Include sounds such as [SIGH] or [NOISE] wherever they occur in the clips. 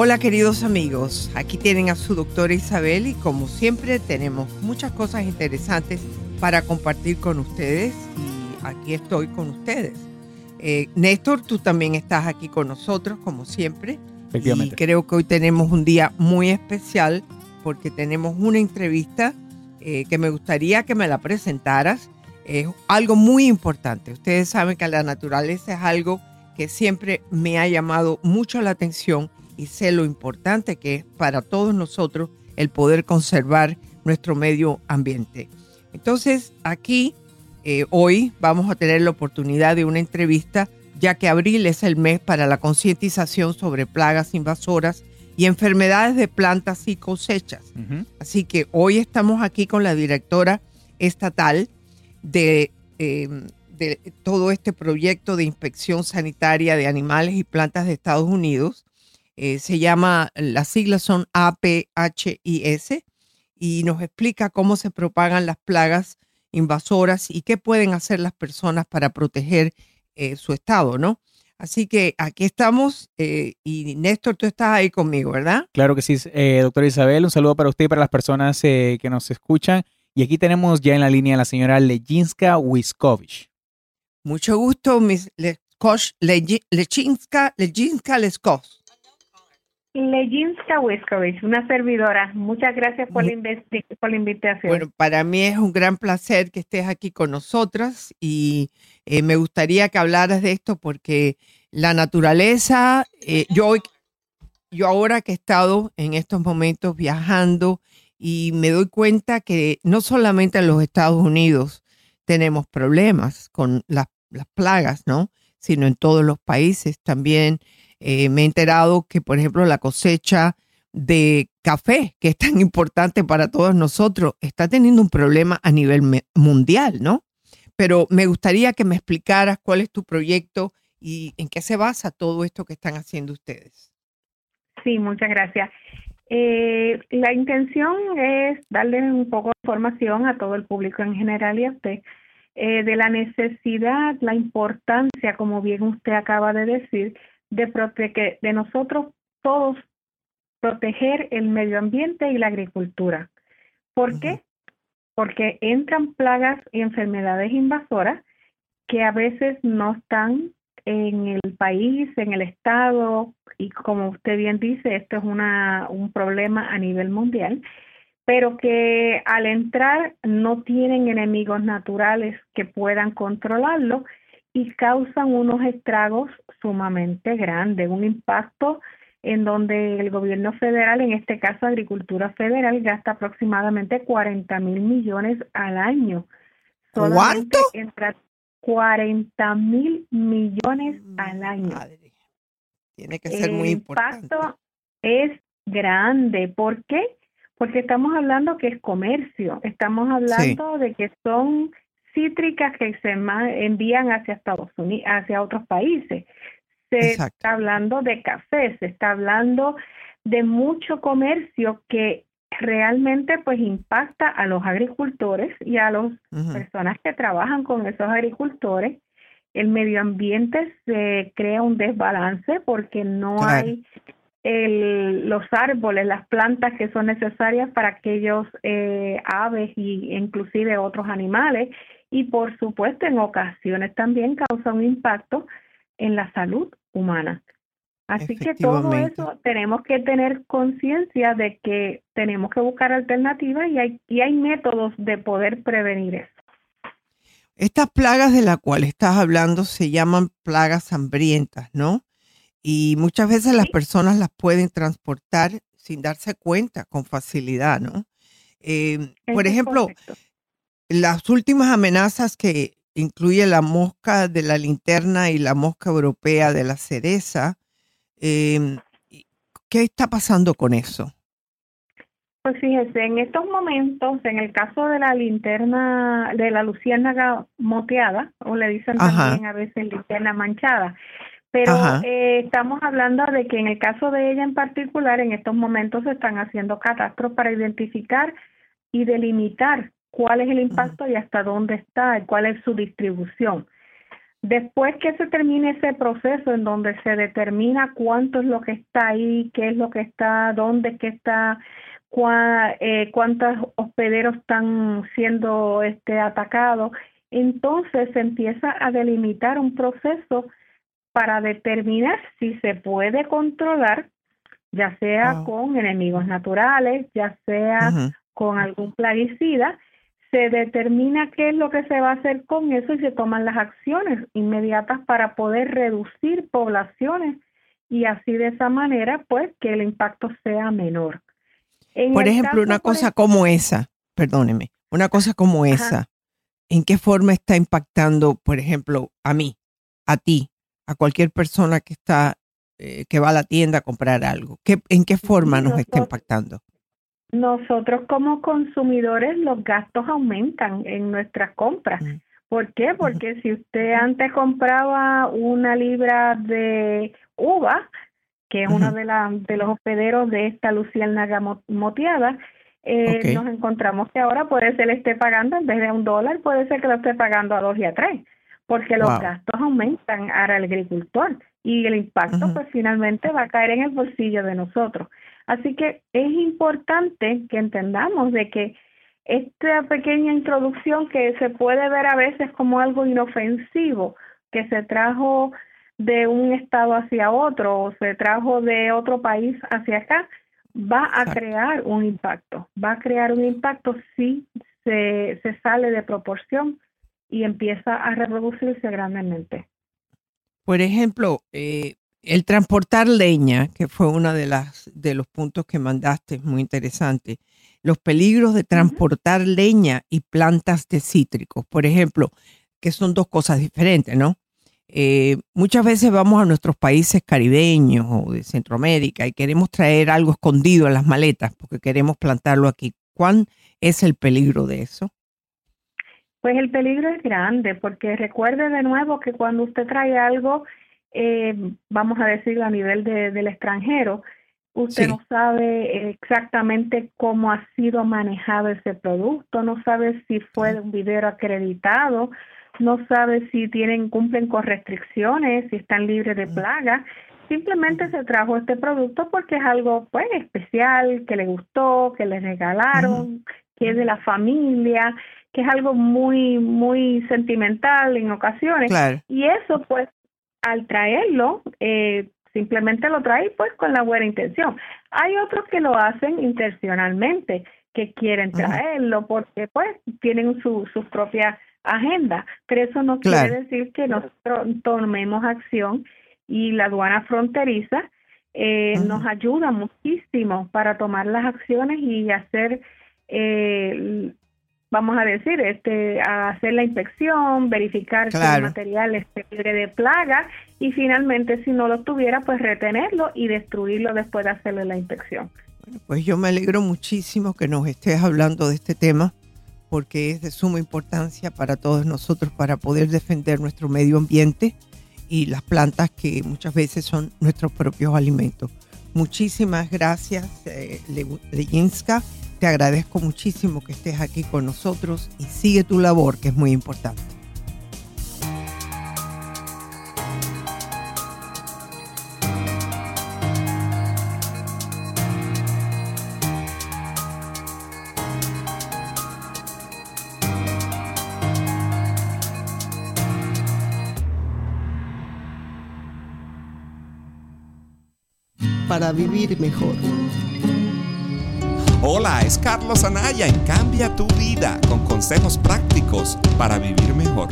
Hola queridos amigos, aquí tienen a su doctora Isabel y como siempre tenemos muchas cosas interesantes para compartir con ustedes y aquí estoy con ustedes. Eh, Néstor, tú también estás aquí con nosotros como siempre. Efectivamente. Y creo que hoy tenemos un día muy especial porque tenemos una entrevista eh, que me gustaría que me la presentaras. Es algo muy importante. Ustedes saben que la naturaleza es algo que siempre me ha llamado mucho la atención y sé lo importante que es para todos nosotros el poder conservar nuestro medio ambiente. Entonces, aquí eh, hoy vamos a tener la oportunidad de una entrevista, ya que abril es el mes para la concientización sobre plagas invasoras y enfermedades de plantas y cosechas. Así que hoy estamos aquí con la directora estatal de, eh, de todo este proyecto de inspección sanitaria de animales y plantas de Estados Unidos, eh, se llama, las siglas son APHIS y nos explica cómo se propagan las plagas invasoras y qué pueden hacer las personas para proteger eh, su estado, ¿no? Así que aquí estamos eh, y Néstor, tú estás ahí conmigo, ¿verdad? Claro que sí, doctora Isabel, un saludo para usted y para las personas que nos escuchan. Y aquí tenemos ya en la línea a la señora Lejinska Wiskovich. Mucho gusto, Miss Lejinska, Lejinska Leskos. Lejinska Wiskovich, una servidora. Muchas gracias por la, por la, invitación. Bueno, para mí es un gran placer que estés aquí con nosotras y eh, me gustaría que hablaras de esto porque la naturaleza, eh, yo, yo ahora que he estado en estos momentos viajando y me doy cuenta que no solamente en los Estados Unidos tenemos problemas con las, las plagas, ¿no? Sino en todos los países también eh, me he enterado que, por ejemplo, la cosecha de café, que es tan [LAUGHS] importante para todos nosotros, está teniendo un problema a nivel mundial, ¿no? Pero me gustaría que me explicaras cuál es tu proyecto y en qué se basa todo esto que están haciendo ustedes. Sí, muchas gracias. Eh, la intención es darle un poco de información a todo el público en general y a usted eh, de la necesidad, la importancia, como bien usted acaba de decir, de, de nosotros todos proteger el medio ambiente y la agricultura. ¿Por qué? Porque entran plagas y enfermedades invasoras que a veces no están en el país, en el estado, y como usted bien dice, esto es una, un problema a nivel mundial, pero que al entrar no tienen enemigos naturales que puedan controlarlo y causan unos estragos sumamente grandes, un impacto en donde el gobierno federal, en este caso Agricultura Federal, gasta aproximadamente 40 mil millones al año. ¿Cuánto? Entra 40 mil millones al año. Tiene que ser muy importante. El impacto es grande. ¿Por qué? Porque estamos hablando que es comercio, estamos hablando de que son cítricas que se envían hacia Estados Unidos, hacia otros países. Se está hablando de café, se está hablando de mucho comercio que realmente pues impacta a los agricultores y a las personas que trabajan con esos agricultores. El medio ambiente se crea un desbalance porque no hay el, los árboles, las plantas que son necesarias para aquellos eh, aves y inclusive otros animales y por supuesto en ocasiones también causa un impacto en la salud humana. Así que todo eso tenemos que tener conciencia de que tenemos que buscar alternativas y hay, y hay métodos de poder prevenir eso. Estas plagas de las cuales estás hablando se llaman plagas hambrientas, ¿no? Y muchas veces las personas las pueden transportar sin darse cuenta con facilidad, ¿no? Eh, por ejemplo, las últimas amenazas que incluye la mosca de la linterna y la mosca europea de la cereza, eh, ¿qué está pasando con eso? Pues fíjese, en estos momentos, en el caso de la linterna, de la luciérnaga moteada, o le dicen también a veces linterna manchada, pero eh, estamos hablando de que en el caso de ella en particular, en estos momentos se están haciendo catastros para identificar y delimitar cuál es el impacto y hasta dónde está, cuál es su distribución. Después que se termine ese proceso en donde se determina cuánto es lo que está ahí, qué es lo que está, dónde es que está, eh, cuántos hospederos están siendo este, atacados. Entonces se empieza a delimitar un proceso para determinar si se puede controlar, ya sea con enemigos naturales, ya sea con algún plaguicida, se determina qué es lo que se va a hacer con eso y se toman las acciones inmediatas para poder reducir poblaciones y así de esa manera pues que el impacto sea menor por ejemplo, una cosa como esa, perdóneme, una cosa como esa, ¿en qué forma está impactando, por ejemplo, a mí, a ti, a cualquier persona que está, eh, que va a la tienda a comprar algo? ¿Qué, ¿En qué forma nos está impactando? Nosotros como consumidores los gastos aumentan en nuestras compras. Mm. ¿Por qué? Porque si usted antes compraba una libra de uva, que es uno de, la, de los hospederos de esta luciérnaga moteada, eh, nos encontramos que ahora puede ser le esté pagando en vez de un dólar, puede ser que lo esté pagando a dos y a tres, porque los gastos aumentan el agricultor y el impacto pues finalmente va a caer en el bolsillo de nosotros. Así que es importante que entendamos de que esta pequeña introducción que se puede ver a veces como algo inofensivo, que se trajo de un estado hacia otro o se trajo de otro país hacia acá, va a crear un impacto. Va a crear un impacto si se, se sale de proporción y empieza a reproducirse grandemente. Por ejemplo, eh, el transportar leña, que fue uno de, las, de los puntos que mandaste, muy interesante. Los peligros de transportar leña y plantas de cítricos, por ejemplo, que son dos cosas diferentes, ¿no? Eh, muchas veces vamos a nuestros países caribeños o de Centroamérica y queremos traer algo escondido en las maletas porque queremos plantarlo aquí. ¿Cuál es el peligro de eso? Pues el peligro es grande porque recuerde de nuevo que cuando usted trae algo, eh, vamos a decirlo a nivel del extranjero, usted no sabe exactamente cómo ha sido manejado ese producto, no sabe si fue de un video acreditado, no sabe si tienen cumplen con restricciones, si están libres de plagas. Simplemente se trajo este producto porque es algo pues especial, que le gustó, que le regalaron, que es de la familia, que es algo muy muy sentimental en ocasiones. Y eso pues al traerlo eh, simplemente lo trae pues con la buena intención. Hay otros que lo hacen intencionalmente, que quieren traerlo porque pues tienen su, sus propias agenda, pero eso no quiere decir que nosotros tomemos acción y la aduana fronteriza eh, nos ayuda muchísimo para tomar las acciones y hacer, eh, vamos a decir, este, hacer la inspección, verificar si el material esté libre de plaga y finalmente si no lo tuviera, pues retenerlo y destruirlo después de hacerle la inspección. pues yo me alegro muchísimo que nos estés hablando de este tema porque es de suma importancia para todos nosotros para poder defender nuestro medio ambiente y las plantas que muchas veces son nuestros propios alimentos. Muchísimas gracias, eh, Te agradezco muchísimo que estés aquí con nosotros y sigue tu labor, que es muy importante. Vivir mejor. Hola, es Carlos Anaya en Cambia tu vida con consejos prácticos para vivir mejor.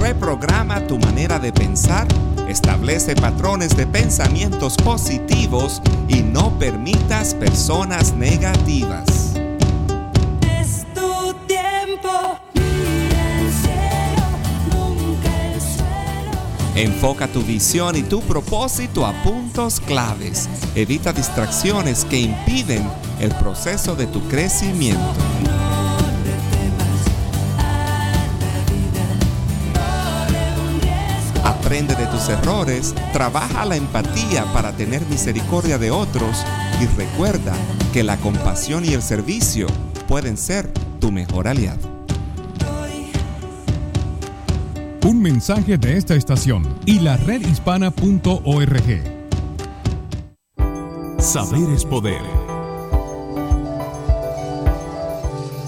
Reprograma tu manera de pensar, establece patrones de pensamientos positivos y no permitas personas negativas. Enfoca tu visión y tu propósito a puntos claves. Evita distracciones que impiden el proceso de tu crecimiento. Aprende de tus errores, trabaja la empatía para tener misericordia de otros y recuerda que la compasión y el servicio pueden ser tu mejor aliado. Un mensaje de esta estación y la redhispana.org. Saber es poder.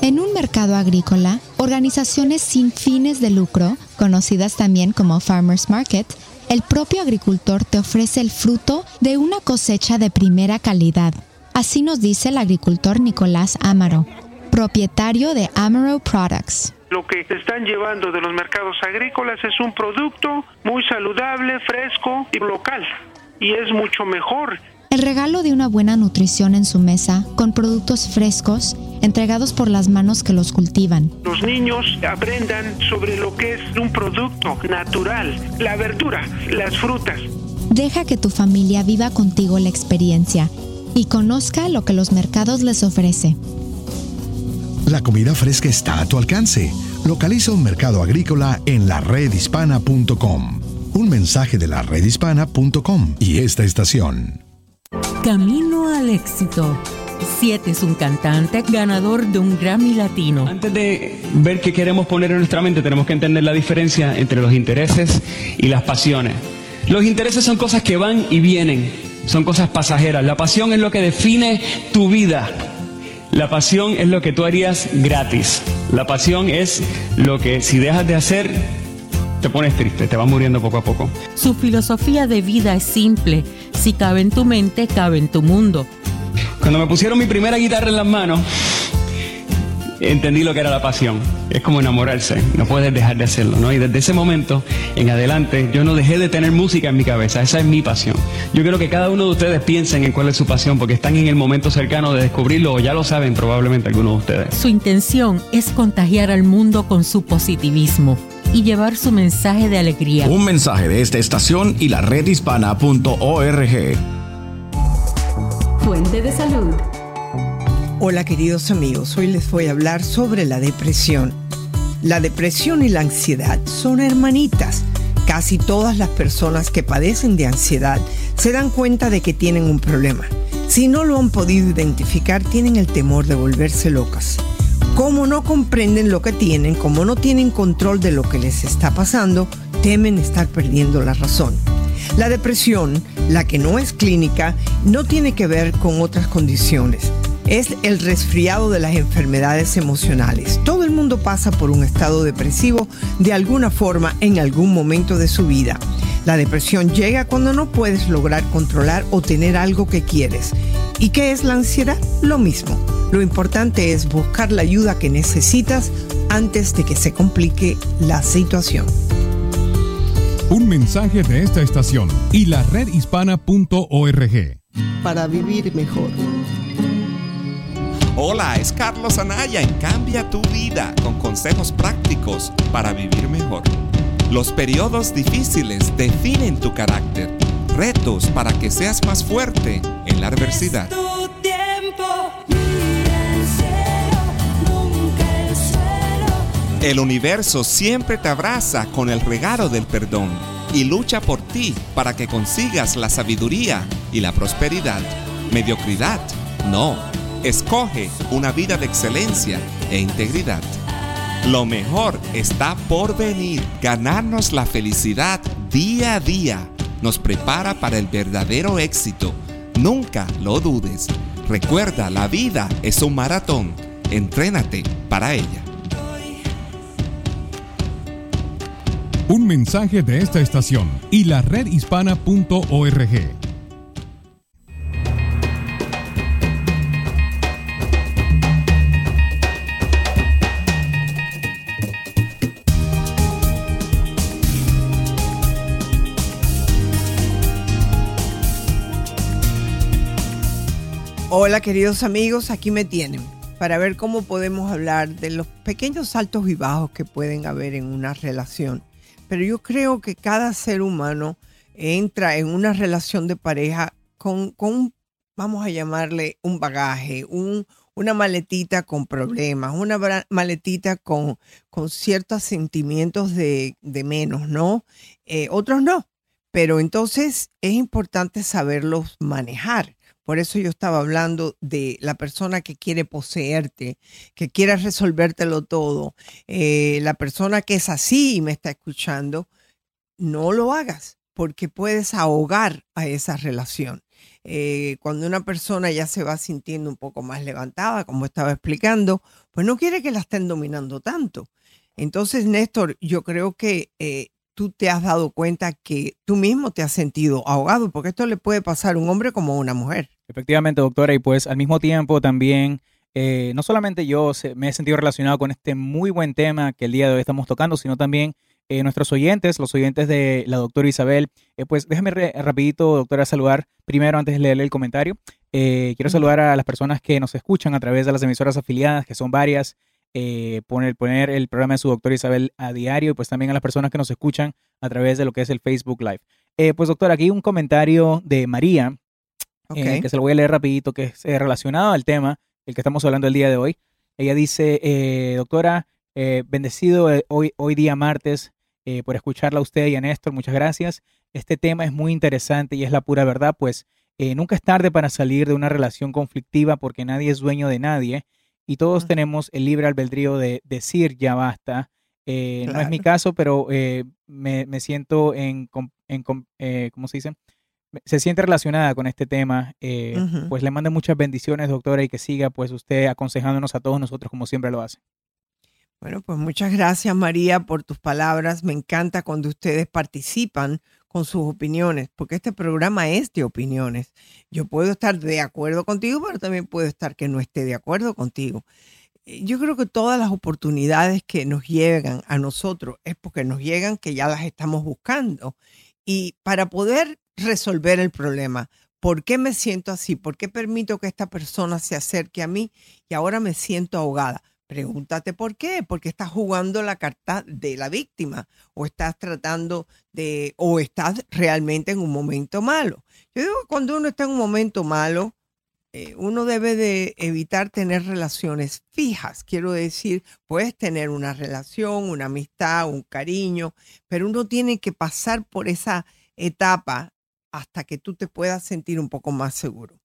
En un mercado agrícola, organizaciones sin fines de lucro, conocidas también como Farmers Market, el propio agricultor te ofrece el fruto de una cosecha de primera calidad. Así nos dice el agricultor Nicolás Amaro, propietario de Amaro Products. Lo que están llevando de los mercados agrícolas es un producto muy saludable, fresco y local. Y es mucho mejor. El regalo de una buena nutrición en su mesa, con productos frescos, entregados por las manos que los cultivan. Los niños aprendan sobre lo que es un producto natural, la verdura, las frutas. Deja que tu familia viva contigo la experiencia y conozca lo que los mercados les ofrece. La comida fresca está a tu alcance. Localiza un mercado agrícola en laredhispana.com. Un mensaje de la redhispana.com y esta estación. Camino al éxito. Siete es un cantante ganador de un Grammy Latino. Antes de ver qué queremos poner en nuestra mente, tenemos que entender la diferencia entre los intereses y las pasiones. Los intereses son cosas que van y vienen, son cosas pasajeras. La pasión es lo que define tu vida. La pasión es lo que tú harías gratis. La pasión es lo que si dejas de hacer, te pones triste, te vas muriendo poco a poco. Su filosofía de vida es simple. Si cabe en tu mente, cabe en tu mundo. Cuando me pusieron mi primera guitarra en las manos, entendí lo que era la pasión. Es como enamorarse, no puedes dejar de hacerlo, ¿no? Y desde ese momento en adelante, yo no dejé de tener música en mi cabeza, esa es mi pasión. Yo quiero que cada uno de ustedes piensen en cuál es su pasión, porque están en el momento cercano de descubrirlo, o ya lo saben probablemente algunos de ustedes. Su intención es contagiar al mundo con su positivismo y llevar su mensaje de alegría. Un mensaje de esta estación y la redhispana.org. Fuente de salud. Hola queridos amigos, hoy les voy a hablar sobre la depresión. La depresión y la ansiedad son hermanitas. Casi todas las personas que padecen de ansiedad se dan cuenta de que tienen un problema. Si no lo han podido identificar, tienen el temor de volverse locas. Como no comprenden lo que tienen, como no tienen control de lo que les está pasando, temen estar perdiendo la razón. La depresión, la que no es clínica, no tiene que ver con otras condiciones. Es el resfriado de las enfermedades emocionales. Todo el mundo pasa por un estado depresivo de alguna forma en algún momento de su vida. La depresión llega cuando no puedes lograr controlar o tener algo que quieres. ¿Y qué es la ansiedad? Lo mismo. Lo importante es buscar la ayuda que necesitas antes de que se complique la situación. Un mensaje de esta estación y la redhispana.org. Para vivir mejor. Hola, es Carlos Anaya en Cambia tu vida con consejos prácticos para vivir mejor. Los periodos difíciles definen tu carácter. Retos para que seas más fuerte en la adversidad. El universo siempre te abraza con el regalo del perdón y lucha por ti para que consigas la sabiduría y la prosperidad. Mediocridad, no. Escoge una vida de excelencia e integridad. Lo mejor está por venir. Ganarnos la felicidad día a día nos prepara para el verdadero éxito. Nunca lo dudes. Recuerda, la vida es un maratón. Entrénate para ella. Un mensaje de esta estación y la redhispana.org. Hola queridos amigos, aquí me tienen para ver cómo podemos hablar de los pequeños altos y bajos que pueden haber en una relación. Pero yo creo que cada ser humano entra en una relación de pareja con, vamos a llamarle un bagaje, un, una maletita con problemas, una maletita con, ciertos sentimientos de, de menos, ¿no? Eh, otros no. Pero entonces es importante saberlos manejar. Por eso yo estaba hablando de la persona que quiere poseerte, que quiere resolvértelo todo. Eh, la persona que es así y me está escuchando, no lo hagas porque puedes ahogar a esa relación. Eh, cuando una persona ya se va sintiendo un poco más levantada, como estaba explicando, pues no quiere que la estén dominando tanto. Entonces, Néstor, yo creo que eh, tú te has dado cuenta que tú mismo te has sentido ahogado, porque esto le puede pasar a un hombre como a una mujer. Efectivamente, doctora, y pues al mismo tiempo también, eh, no solamente yo se- me he sentido relacionado con este muy buen tema que el día de hoy estamos tocando, sino también eh, nuestros oyentes, los oyentes de la doctora Isabel. Eh, pues déjame re- rapidito, doctora, saludar primero antes de leerle el comentario. Eh, quiero saludar a las personas que nos escuchan a través de las emisoras afiliadas, que son varias. eh, poner, poner el programa de su doctora Isabel a diario y pues también a las personas que nos escuchan a través de lo que es el Facebook Live. Eh, pues doctora, aquí un comentario de María, eh, que se lo voy a leer rapidito, que es eh, relacionado al tema, el que estamos hablando el día de hoy. Ella dice, eh, doctora, eh, bendecido hoy, hoy día martes por escucharla a usted y a Néstor, muchas gracias. Este tema es muy interesante y es la pura verdad, pues nunca es tarde para salir de una relación conflictiva porque nadie es dueño de nadie y todos tenemos el libre albedrío de decir ya basta. Eh, No es mi Claro. caso, pero eh, me, me siento en, en eh, ¿cómo se dice? Se siente relacionada con este tema. eh. Pues le mando muchas bendiciones, doctora, y que siga pues usted aconsejándonos a todos nosotros como siempre lo hace. Bueno, pues muchas gracias María por tus palabras. Me encanta cuando ustedes participan con sus opiniones, porque este programa es de opiniones. Yo puedo estar de acuerdo contigo, pero también puedo estar que no esté de acuerdo contigo. Eh, Yo creo que todas las oportunidades que nos llegan a nosotros es porque nos llegan que ya las estamos buscando. Y para poder resolver el problema, ¿por qué me siento así? ¿Por qué permito que esta persona se acerque a mí y ahora me siento ahogada? Pregúntate por qué, porque estás jugando la carta de la víctima o estás tratando de, o estás realmente en un momento malo. Yo digo que cuando uno está en un momento malo, eh, uno debe de evitar tener relaciones fijas. Quiero decir, puedes tener una relación, una amistad, un cariño, pero uno tiene que pasar por esa etapa hasta que tú te puedas sentir un poco más seguro.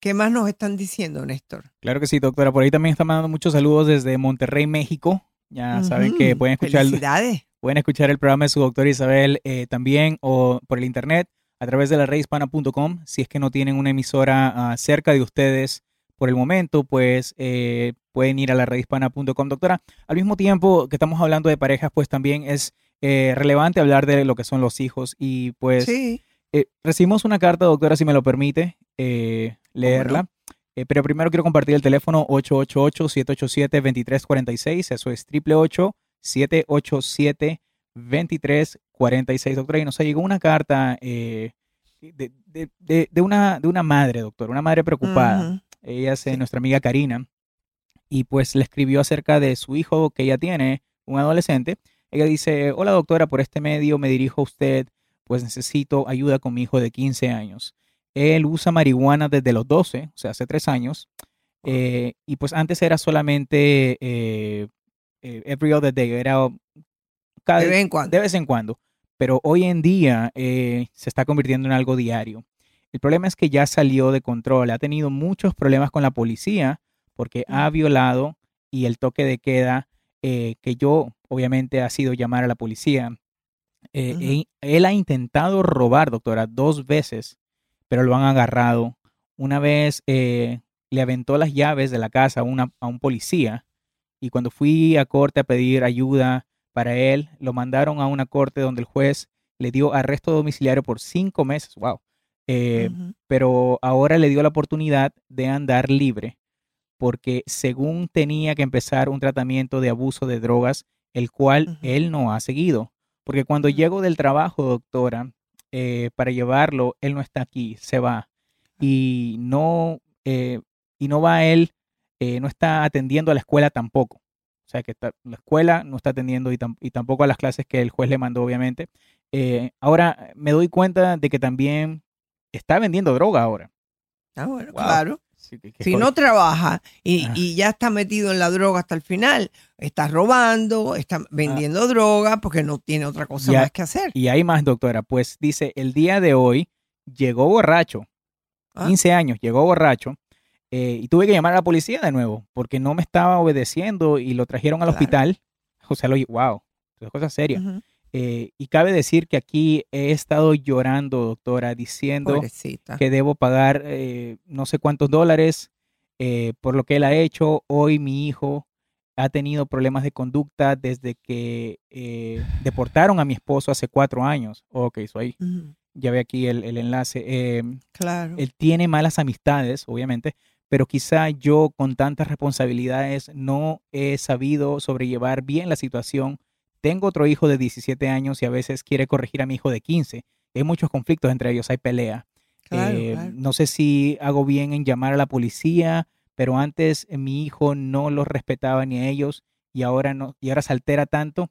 ¿Qué más nos están diciendo, Néstor? Claro que sí, doctora. Por ahí también están mandando muchos saludos desde Monterrey, México. Ya saben que pueden escuchar, Felicidades. pueden escuchar el programa de su doctora Isabel eh, también o por el internet a través de la redhispana.com. Si es que no tienen una emisora ah, cerca de ustedes por el momento, pues eh, pueden ir a la redhispana.com. Doctora, al mismo tiempo que estamos hablando de parejas, pues también es eh, relevante hablar de lo que son los hijos y pues Sí. Eh, recibimos una carta, doctora, si me lo permite eh, leerla. Eh, pero primero quiero compartir el teléfono 888-787-2346. Eso es 888-787-2346, doctora. Y nos llegó una carta eh, de, de- de- de una, de una madre, doctor, una madre preocupada. Ella es nuestra amiga Karina. Y pues le escribió acerca de su hijo que ella tiene, un adolescente. Ella dice, hola doctora, por este medio me dirijo a usted, pues necesito ayuda con mi hijo de 15 años. Él usa marihuana desde los 12, o sea, hace tres años. eh, y pues antes era solamente eh, eh, every other day, era cada, De vez en cuando. de vez en cuando. Pero hoy en día se está convirtiendo en algo diario. El problema es que ya salió de control, ha tenido muchos problemas con la policía porque ha violado y el toque de queda que yo obviamente ha sido llamar a la policía. Eh, él ha intentado robar, doctora, dos veces, pero lo han agarrado. Una vez eh, le aventó las llaves de la casa a, una- a un policía y cuando fui a corte a pedir ayuda para él, lo mandaron a una corte donde el juez le dio arresto domiciliario por cinco meses. Wow. Eh. Pero ahora le dio la oportunidad de andar libre porque según tenía que empezar un tratamiento de abuso de drogas, el cual él no ha seguido. Porque cuando llego del trabajo, doctora, eh, para llevarlo, él no está aquí, se va. Y no, eh, y no va él, eh, no está atendiendo a la escuela tampoco. O sea, que está- la escuela no está atendiendo y, tam- y tampoco a las clases que el juez le mandó, obviamente. Eh, ahora me doy cuenta de que también está vendiendo droga ahora. Ah, bueno, Wow. claro. Sí, que- que Si no trabaja y, Ah. y ya está metido en la droga hasta el final, está robando, está vendiendo droga porque no tiene otra cosa más que hacer. Y hay más, doctora. Pues dice, el día de hoy llegó borracho, Ah. 15 años, llegó borracho, eh, y tuve que llamar a la policía de nuevo, porque no me estaba obedeciendo y lo trajeron al Claro. hospital. O sea, lo, wow, es cosa seria. Eh, y cabe decir que aquí he estado llorando, doctora, diciendo Pobrecita. que debo pagar eh, no sé cuántos dólares eh, por lo que él ha hecho. Hoy mi hijo ha tenido problemas de conducta desde que deportaron a mi esposo hace cuatro años. Ok, so ahí ya ve aquí el, el enlace. Eh, Claro. él tiene malas amistades, obviamente, pero quizá yo con tantas responsabilidades no he sabido sobrellevar bien la situación. Tengo otro hijo de 17 años y a veces quiere corregir a mi hijo de 15. Hay muchos conflictos entre ellos, hay pelea. Claro, Eh, claro. No sé si hago bien en llamar a la policía, pero antes mi hijo no los respetaba ni a ellos y ahora no y ahora se altera tanto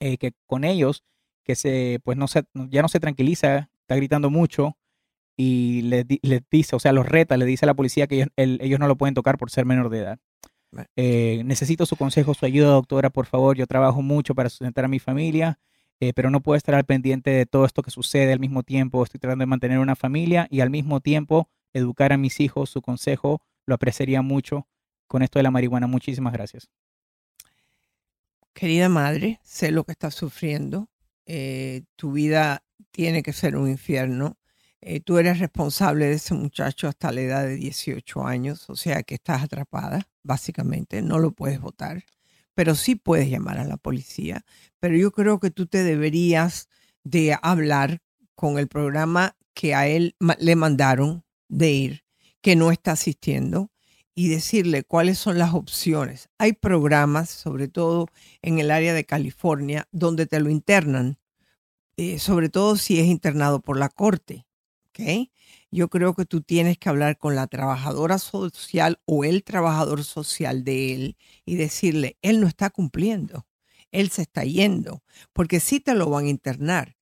eh, que con ellos que se pues no se ya no se tranquiliza, está gritando mucho y les, di- les dice, o sea, los reta, le dice a la policía que ellos, el- ellos no lo pueden tocar por ser menor de edad. Eh, necesito su consejo, su ayuda, doctora, por favor. Yo trabajo mucho para sustentar a mi familia, eh, pero no puedo estar al pendiente de todo esto que sucede al mismo tiempo. Estoy tratando de mantener una familia y al mismo tiempo educar a mis hijos. Su consejo lo apreciaría mucho con esto de la marihuana. Muchísimas gracias. Querida madre, sé lo que estás sufriendo. Eh, tu vida tiene que ser un infierno. Eh, tú eres responsable de ese muchacho hasta la edad de 18 años, o sea que estás atrapada, básicamente, no lo puedes votar, pero sí puedes llamar a la policía. Pero yo creo que tú te deberías de hablar con el programa que a él le mandaron de ir, que no está asistiendo, y decirle cuáles son las opciones. Hay programas, sobre todo en el área de California, donde te lo internan, eh, sobre todo si es internado por la corte. ¿ok? Yo creo que tú tienes que hablar con la trabajadora social o el trabajador social de él y decirle, él no está cumpliendo, él se está yendo, porque sí te lo van a internar.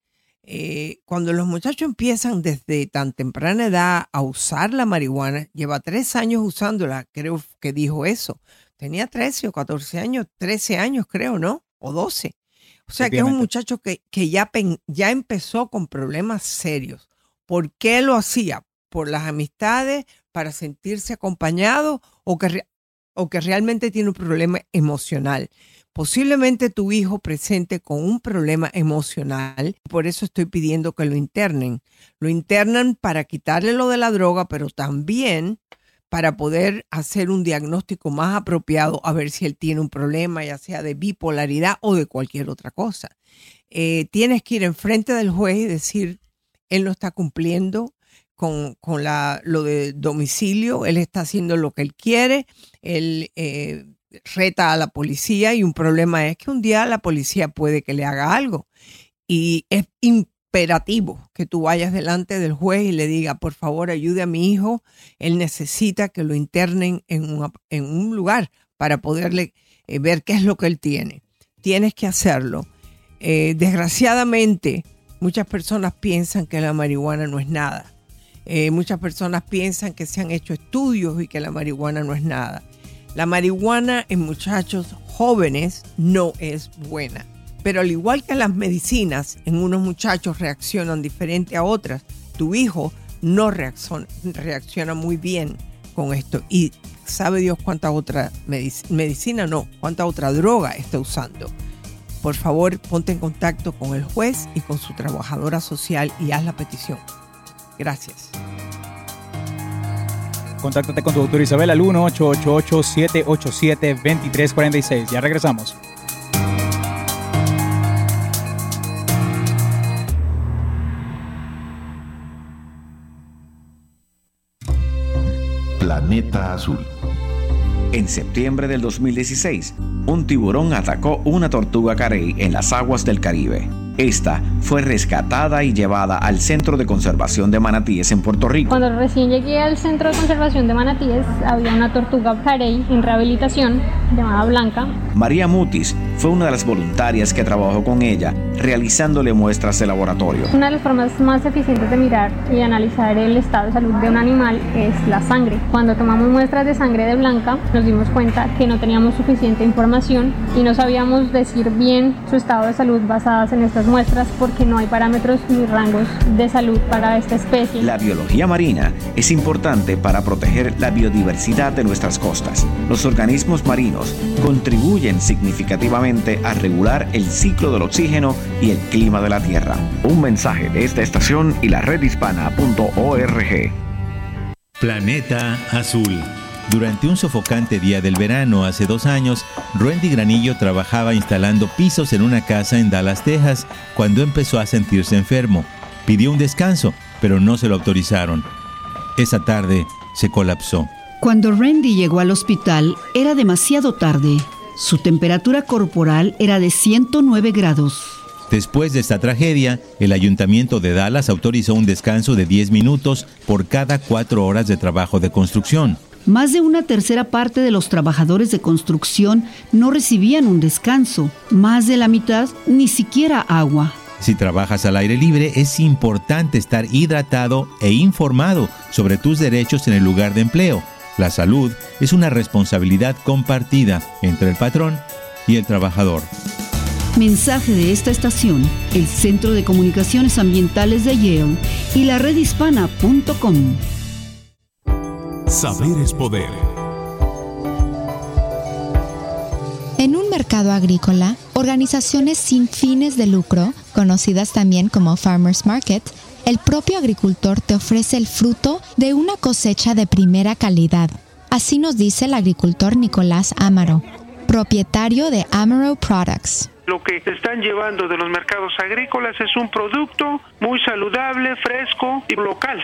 Eh, cuando los muchachos empiezan desde tan temprana edad a usar la marihuana, lleva tres años usándola, creo que dijo eso. Tenía 13 o 14 años, 13 años creo, ¿no? O 12. O sea que es un muchacho que, que ya, pen- ya empezó con problemas serios. ¿Por qué lo hacía? ¿Por las amistades? ¿Para sentirse acompañado? ¿O que, o que realmente tiene un problema emocional? Posiblemente tu hijo presente con un problema emocional, por eso estoy pidiendo que lo internen. Lo internan para quitarle lo de la droga, pero también para poder hacer un diagnóstico más apropiado a ver si él tiene un problema, ya sea de bipolaridad o de cualquier otra cosa. Eh, tienes que ir enfrente del juez y decir, él no está cumpliendo con, con la, lo de domicilio, él está haciendo lo que él quiere, él eh, reta a la policía y un problema es que un día la policía puede que le haga algo y es imperativo que tú vayas delante del juez y le diga, por favor, ayude a mi hijo, él necesita que lo internen en, en un lugar para poderle eh, ver qué es lo que él tiene. Tienes que hacerlo. Eh, desgraciadamente, muchas personas piensan que la marihuana no es nada. Eh, muchas personas piensan que se han hecho estudios y que la marihuana no es nada. La marihuana en muchachos jóvenes no es buena. Pero al igual que las medicinas, en unos muchachos reaccionan diferente a otras. Tu hijo no reacciona, muy bien con esto. Y sabe Dios cuánta otra medic- medicina, no, cuánta otra droga está usando. Por favor, ponte en contacto con el juez y con su trabajadora social y haz la petición. Gracias. Contáctate con tu doctor Isabel al 1-888-787-2346. Ya regresamos. Planeta Azul. En septiembre del 2016, un tiburón atacó una tortuga carey en las aguas del Caribe. Esta fue rescatada y llevada al Centro de Conservación de Manatíes en Puerto Rico. Cuando recién llegué al Centro de Conservación de Manatíes, había una tortuga carey en rehabilitación llamada Blanca. María Mutis fue una de las voluntarias que trabajó con ella, realizándole muestras de laboratorio. Una de las formas más eficientes de mirar y analizar el estado de salud de un animal es la sangre. Cuando tomamos muestras de sangre de Blanca, nos dimos cuenta que no teníamos suficiente información y no sabíamos decir bien su estado de salud basadas en estas muestras porque no hay parámetros ni rangos de salud para esta especie. La biología marina es importante para proteger la biodiversidad de nuestras costas. Los organismos marinos contribuyen significativamente a regular el ciclo del oxígeno y el clima de la Tierra. Un mensaje de esta estación y la redhispana.org. Planeta Azul. Durante un sofocante día del verano hace dos años, Randy Granillo trabajaba instalando pisos en una casa en Dallas, Texas, cuando empezó a sentirse enfermo. Pidió un descanso, pero no se lo autorizaron. Esa tarde se colapsó. Cuando Randy llegó al hospital, era demasiado tarde. Su temperatura corporal era de 109 grados. Después de esta tragedia, el ayuntamiento de Dallas autorizó un descanso de 10 minutos por cada cuatro horas de trabajo de construcción. Más de una tercera parte de los trabajadores de construcción no recibían un descanso. Más de la mitad ni siquiera agua. Si trabajas al aire libre, es importante estar hidratado e informado sobre tus derechos en el lugar de empleo. La salud es una responsabilidad compartida entre el patrón y el trabajador. Mensaje de esta estación, el Centro de Comunicaciones Ambientales de Yale y la redhispana.com. Saber es poder. En un mercado agrícola, organizaciones sin fines de lucro, conocidas también como Farmers Market, el propio agricultor te ofrece el fruto de una cosecha de primera calidad. Así nos dice el agricultor Nicolás Amaro, propietario de Amaro Products. Lo que están llevando de los mercados agrícolas es un producto muy saludable, fresco y local.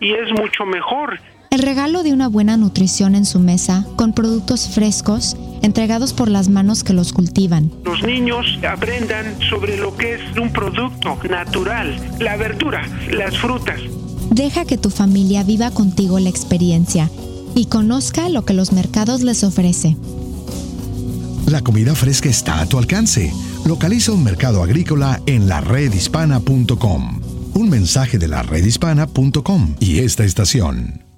Y es mucho mejor El regalo de una buena nutrición en su mesa, con productos frescos, entregados por las manos que los cultivan. los niños aprendan sobre lo que es un producto natural, la verdura, las frutas. Deja que tu familia viva contigo la experiencia y conozca lo que los mercados les ofrece. La comida fresca está a tu alcance. Localiza un mercado agrícola en la redhispana.com. Un mensaje de la redhispana.com y esta estación.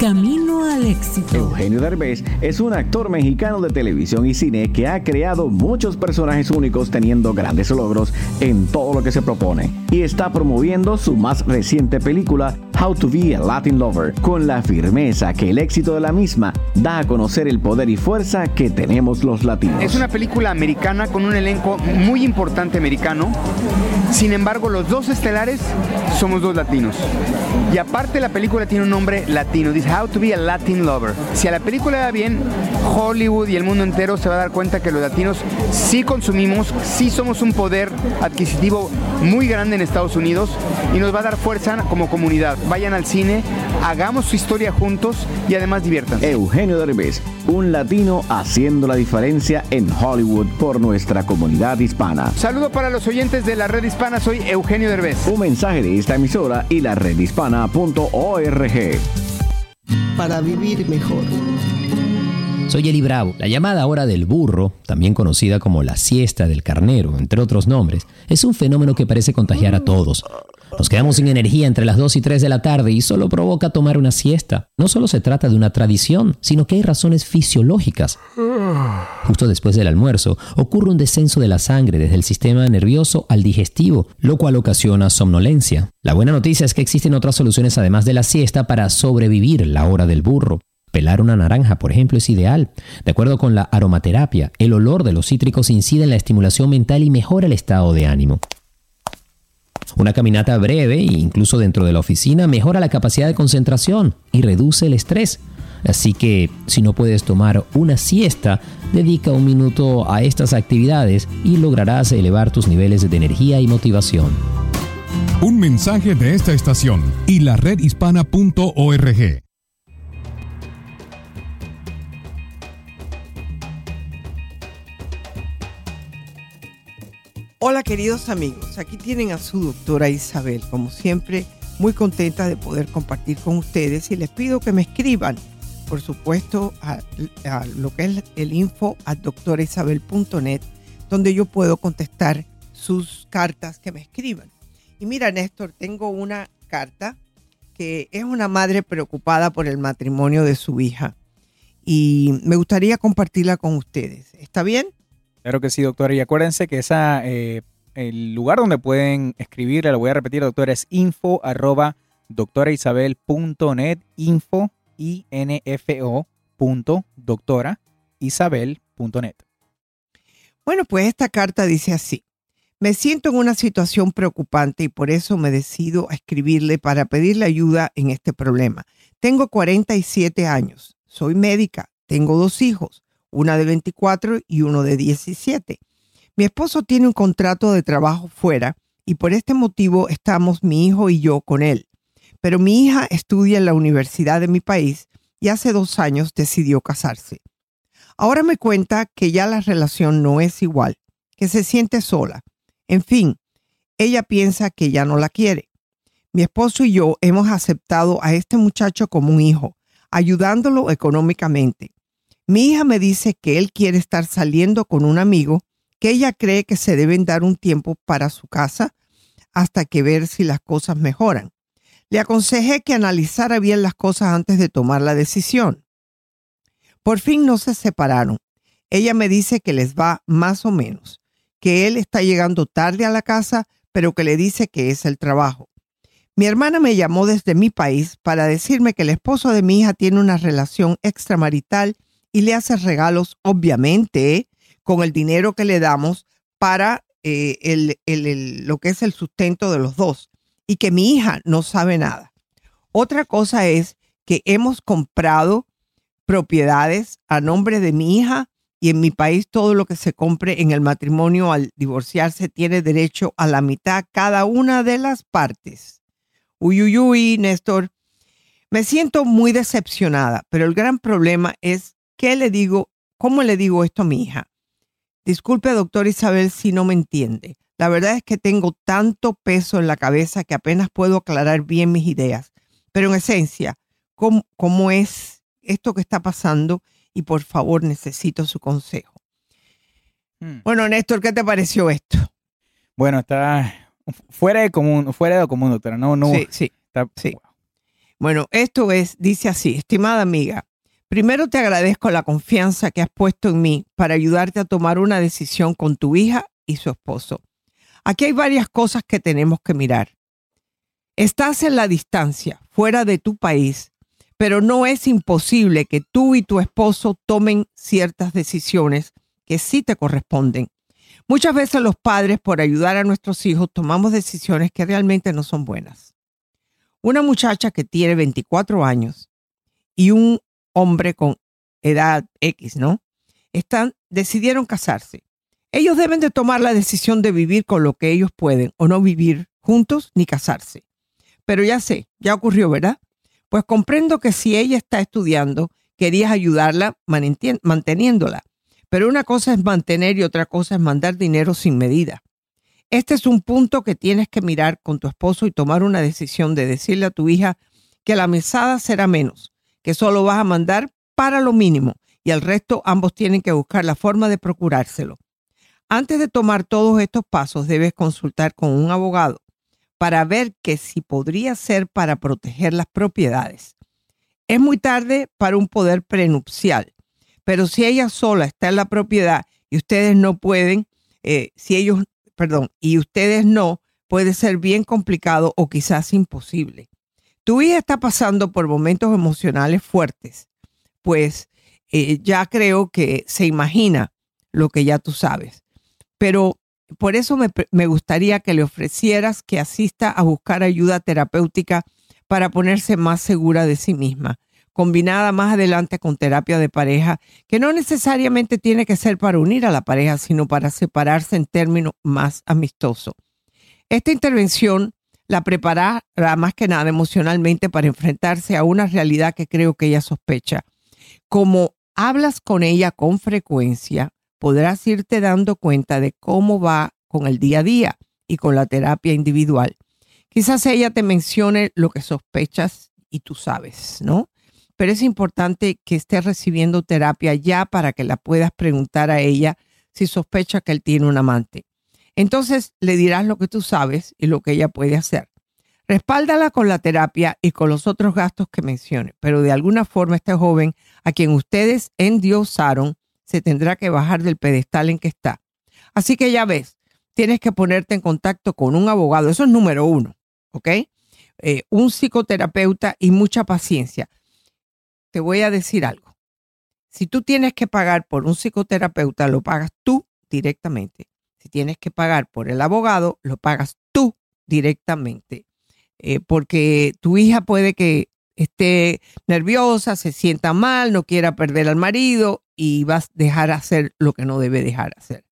Camino al éxito. Eugenio Derbez es un actor mexicano de televisión y cine que ha creado muchos personajes únicos teniendo grandes logros en todo lo que se propone. Y está promoviendo su más reciente película, How to Be a Latin Lover, con la firmeza que el éxito de la misma da a conocer el poder y fuerza que tenemos los latinos. Es una película americana con un elenco muy importante americano. Sin embargo, los dos estelares somos dos latinos. Y aparte la película tiene un nombre latino, dice How to be a Latin Lover. Si a la película va bien, Hollywood y el mundo entero se va a dar cuenta que los latinos sí consumimos, sí somos un poder adquisitivo muy grande en Estados Unidos y nos va a dar fuerza como comunidad. Vayan al cine, hagamos su historia juntos y además diviértanse. Eugenio Derbez, un latino haciendo la diferencia en Hollywood por nuestra comunidad hispana. Saludo para los oyentes de la red hispana, soy Eugenio Derbez. Un mensaje de esta emisora y la redhispana.org. Para vivir mejor. Soy Eli Bravo. La llamada hora del burro, también conocida como la siesta del carnero, entre otros nombres, es un fenómeno que parece contagiar a todos. Nos quedamos sin energía entre las 2 y 3 de la tarde y solo provoca tomar una siesta. No solo se trata de una tradición, sino que hay razones fisiológicas. Justo después del almuerzo ocurre un descenso de la sangre desde el sistema nervioso al digestivo, lo cual ocasiona somnolencia. La buena noticia es que existen otras soluciones además de la siesta para sobrevivir la hora del burro. Pelar una naranja, por ejemplo, es ideal. De acuerdo con la aromaterapia, el olor de los cítricos incide en la estimulación mental y mejora el estado de ánimo. Una caminata breve, incluso dentro de la oficina, mejora la capacidad de concentración y reduce el estrés. Así que si no puedes tomar una siesta, dedica un minuto a estas actividades y lograrás elevar tus niveles de energía y motivación. Un mensaje de esta estación y la redhispana.org. Hola queridos amigos, aquí tienen a su doctora Isabel, como siempre muy contenta de poder compartir con ustedes y les pido que me escriban, por supuesto, a, lo que es el info a doctoraisabel.net, donde yo puedo contestar sus cartas que me escriban. Y mira Néstor, tengo una carta que es una madre preocupada por el matrimonio de su hija y me gustaría compartirla con ustedes. ¿Está bien? Claro que sí, doctora. Y acuérdense que esa, eh, el lugar donde pueden escribirle, lo voy a repetir, doctora, es info arroba info, i n f o punto. Bueno, pues esta carta dice así. Me siento en una situación preocupante y por eso me decido a escribirle para pedirle ayuda en este problema. Tengo 47 años, soy médica, tengo dos hijos, una de 24 y uno de 17. Mi esposo tiene un contrato de trabajo fuera y por este motivo estamos mi hijo y yo con él. Pero mi hija estudia en la universidad de mi país y hace dos años decidió casarse. Ahora me cuenta que ya la relación no es igual, que se siente sola. En fin, ella piensa que ya no la quiere. Mi esposo y yo hemos aceptado a este muchacho como un hijo, ayudándolo económicamente. Mi hija me dice que él quiere estar saliendo con un amigo, que ella cree que se deben dar un tiempo para su casa hasta que ver si las cosas mejoran. Le aconsejé que analizara bien las cosas antes de tomar la decisión. Por fin no se separaron. Ella me dice que les va más o menos, que él está llegando tarde a la casa, pero que le dice que es el trabajo. Mi hermana me llamó desde mi país para decirme que el esposo de mi hija tiene una relación extramarital y le hace regalos, obviamente, con el dinero que le damos para eh, el- el- el- lo que es el sustento de los dos y que mi hija no sabe nada. Otra cosa es que hemos comprado propiedades a nombre de mi hija y en mi país todo lo que se compre en el matrimonio al divorciarse tiene derecho a la mitad cada una de las partes. Uy, uy, uy, Néstor. Me siento muy decepcionada, pero el gran problema es qué le digo, cómo le digo esto a mi hija. Disculpe, doctor Isabel, si no me entiende. La verdad es que tengo tanto peso en la cabeza que apenas puedo aclarar bien mis ideas. Pero en esencia, ¿cómo, cómo es esto que está pasando? Y por favor, necesito su consejo. Bueno, Néstor, ¿qué te pareció esto? Bueno, está fuera de común, fuera de común, doctora. No, no. Sí, sí, está- sí. Bueno, esto es, dice así, estimada amiga, primero te agradezco la confianza que has puesto en mí para ayudarte a tomar una decisión con tu hija y su esposo. Aquí hay varias cosas que tenemos que mirar. Estás en la distancia, fuera de tu país, pero no es imposible que tú y tu esposo tomen ciertas decisiones que sí te corresponden. Muchas veces los padres, por ayudar a nuestros hijos, tomamos decisiones que realmente no son buenas. Una muchacha que tiene 24 años y un hombre con edad X, ¿no? Están, decidieron casarse. Ellos deben de tomar la decisión de vivir con lo que ellos pueden o no vivir juntos ni casarse. Pero ya sé, ya ocurrió, ¿verdad? Pues comprendo que si ella está estudiando, querías ayudarla manteniéndola. Pero una cosa es mantener y otra cosa es mandar dinero sin medida. Este es un punto que tienes que mirar con tu esposo y tomar una decisión de decirle a tu hija que la mesada será menos, que solo vas a mandar para lo mínimo y el resto ambos tienen que buscar la forma de procurárselo. Antes de tomar todos estos pasos debes consultar con un abogado para ver que si podría ser para proteger las propiedades. Es muy tarde para un poder prenupcial, pero si ella sola está en la propiedad y ustedes no pueden, eh, si ellos, perdón, y ustedes no, puede ser bien complicado o quizás imposible. Tu está pasando por momentos emocionales fuertes, pues eh, ya creo que se imagina lo que ya tú sabes. Pero por eso me, me gustaría que le ofrecieras que asista a buscar ayuda terapéutica para ponerse más segura de sí misma, combinada más adelante con terapia de pareja, que no necesariamente tiene que ser para unir a la pareja, sino para separarse en términos más amistosos. Esta intervención la preparará más que nada emocionalmente para enfrentarse a una realidad que creo que ella sospecha. Como hablas con ella con frecuencia, podrás irte dando cuenta de cómo va con el día a día y con la terapia individual. Quizás ella te mencione lo que sospechas y tú sabes, ¿no? Pero es importante que estés recibiendo terapia ya para que la puedas preguntar a ella si sospecha que él tiene un amante. Entonces le dirás lo que tú sabes y lo que ella puede hacer. Respáldala con la terapia y con los otros gastos que mencione, pero de alguna forma este joven a quien ustedes endiosaron se tendrá que bajar del pedestal en que está. Así que ya ves, tienes que ponerte en contacto con un abogado, eso es número uno, ¿ok? Eh, un psicoterapeuta y mucha paciencia. Te voy a decir algo. Si tú tienes que pagar por un psicoterapeuta, lo pagas tú directamente. Si tienes que pagar por el abogado, lo pagas tú directamente. Eh, porque tu hija puede que esté nerviosa, se sienta mal, no quiera perder al marido y vas a dejar hacer lo que no debe dejar hacer.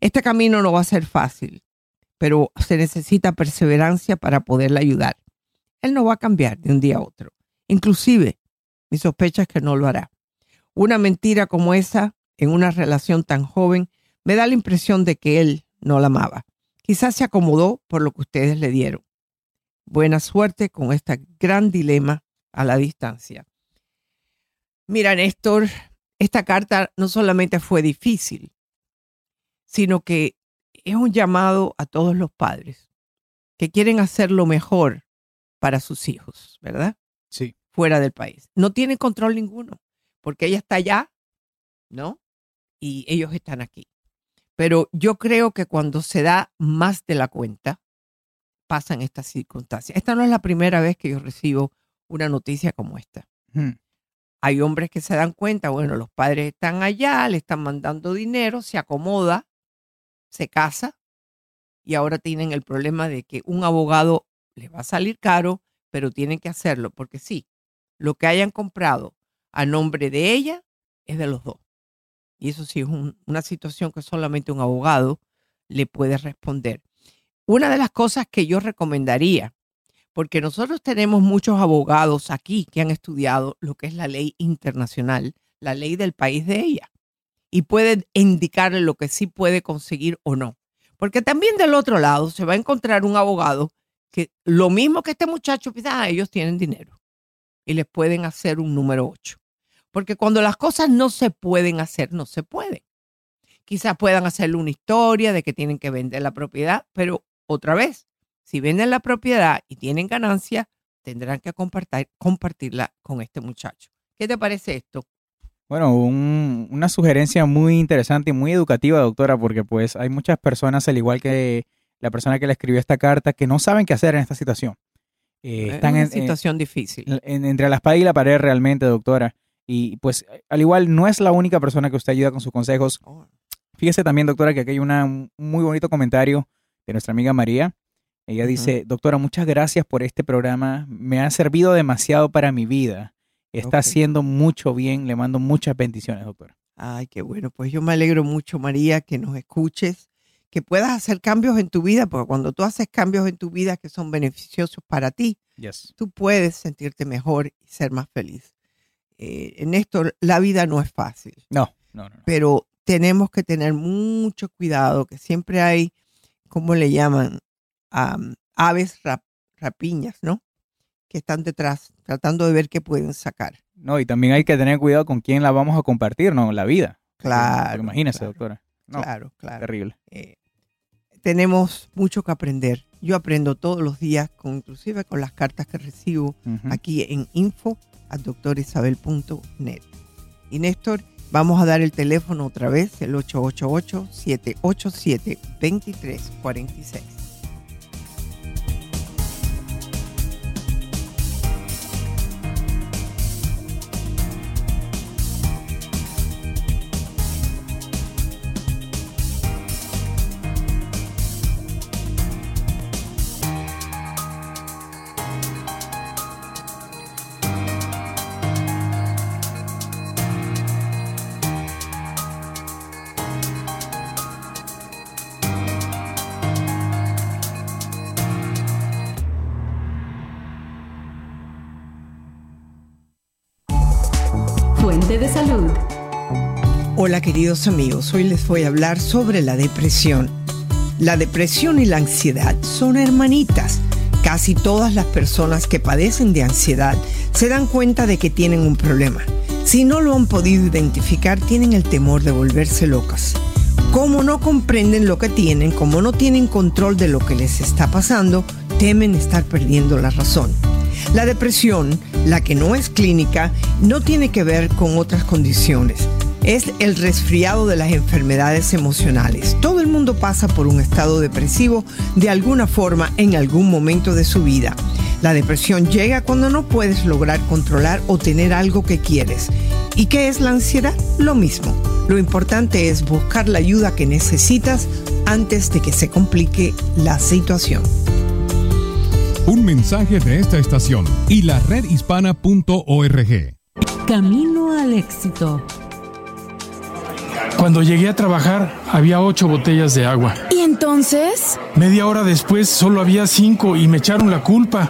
Este camino no va a ser fácil, pero se necesita perseverancia para poderle ayudar. Él no va a cambiar de un día a otro. Inclusive, mi sospecha es que no lo hará. Una mentira como esa en una relación tan joven me da la impresión de que él no la amaba. Quizás se acomodó por lo que ustedes le dieron. Buena suerte con este gran dilema a la distancia. Mira, Néstor, esta carta no solamente fue difícil, sino que es un llamado a todos los padres que quieren hacer lo mejor para sus hijos, ¿verdad? Sí. Fuera del país. No tienen control ninguno, porque ella está allá, ¿no? Y ellos están aquí. Pero yo creo que cuando se da más de la cuenta, pasan estas circunstancias. Esta no es la primera vez que yo recibo una noticia como esta. Hmm. Hay hombres que se dan cuenta, bueno, los padres están allá, le están mandando dinero, se acomoda, se casa y ahora tienen el problema de que un abogado les va a salir caro, pero tienen que hacerlo porque sí, lo que hayan comprado a nombre de ella es de los dos. Y eso sí es un- una situación que solamente un abogado le puede responder. Una de las cosas que yo recomendaría, porque nosotros tenemos muchos abogados aquí que han estudiado lo que es la ley internacional, la ley del país de ella, y pueden indicarle lo que sí puede conseguir o no. Porque también del otro lado se va a encontrar un abogado que lo mismo que este muchacho, pues, ah, ellos tienen dinero y les pueden hacer un número 8. Porque cuando las cosas no se pueden hacer, no se pueden. Quizás puedan hacerle una historia de que tienen que vender la propiedad, pero otra vez, si venden la propiedad y tienen ganancia, tendrán que compartir, compartirla con este muchacho. ¿Qué te parece esto? Bueno, un- una sugerencia muy interesante y muy educativa, doctora, porque pues hay muchas personas, al igual que la persona que le escribió esta carta, que no saben qué hacer en esta situación. Eh, Es están una en- en- situación difícil. en- entre la espada y la pared realmente, doctora. Y pues al igual no es la única persona que usted ayuda con sus consejos. Oh. Fíjese también, doctora, que aquí hay una- un muy bonito comentario de nuestra amiga María. Ella dice, doctora, muchas gracias por este programa. Me ha servido demasiado para mi vida. Está haciendo mucho bien. Le mando muchas bendiciones, doctora. Ay, qué bueno. Pues yo me alegro mucho, María, que nos escuches, que puedas hacer cambios en tu vida, porque cuando tú haces cambios en tu vida que son beneficiosos para ti, Yes. tú puedes sentirte mejor y ser más feliz. Eh, en esto, la vida no es fácil, No, no, no. pero tenemos que tener mucho cuidado, que siempre hay, ¿cómo le llaman? Am, aves rap- rapiñas, ¿no? Que están detrás, tratando de ver qué pueden sacar. No, y también hay que tener cuidado con quién la vamos a compartir, ¿no? La vida. Claro, Imagínese, claro. doctora. No, claro, claro. Terrible. Eh, tenemos mucho que aprender. Yo aprendo todos los días, con, inclusive con las cartas que recibo aquí en info doctorisabel.net. Y Néstor, vamos a dar el teléfono otra vez, el 888-787-2346. Salud. Hola queridos amigos, hoy les voy a hablar sobre la depresión. La depresión y la ansiedad son hermanitas. Casi todas las personas que padecen de ansiedad se dan cuenta de que tienen un problema. Si no lo han podido identificar, tienen el temor de volverse locas. Como no comprenden lo que tienen, como no tienen control de lo que les está pasando, temen estar perdiendo la razón. La depresión, la que no es clínica, no tiene que ver con otras condiciones. Es el resfriado de las enfermedades emocionales. Todo el mundo pasa por un estado depresivo de alguna forma en algún momento de su vida. La depresión llega cuando no puedes lograr controlar o tener algo que quieres. ¿Y qué es la ansiedad? Lo mismo. Lo importante es buscar la ayuda que necesitas antes de que se complique la situación. Un mensaje de esta estación y la redhispana.org. Camino al éxito. Cuando llegué a trabajar había ocho botellas de agua. ¿Y entonces? Media hora después solo había cinco y me echaron la culpa.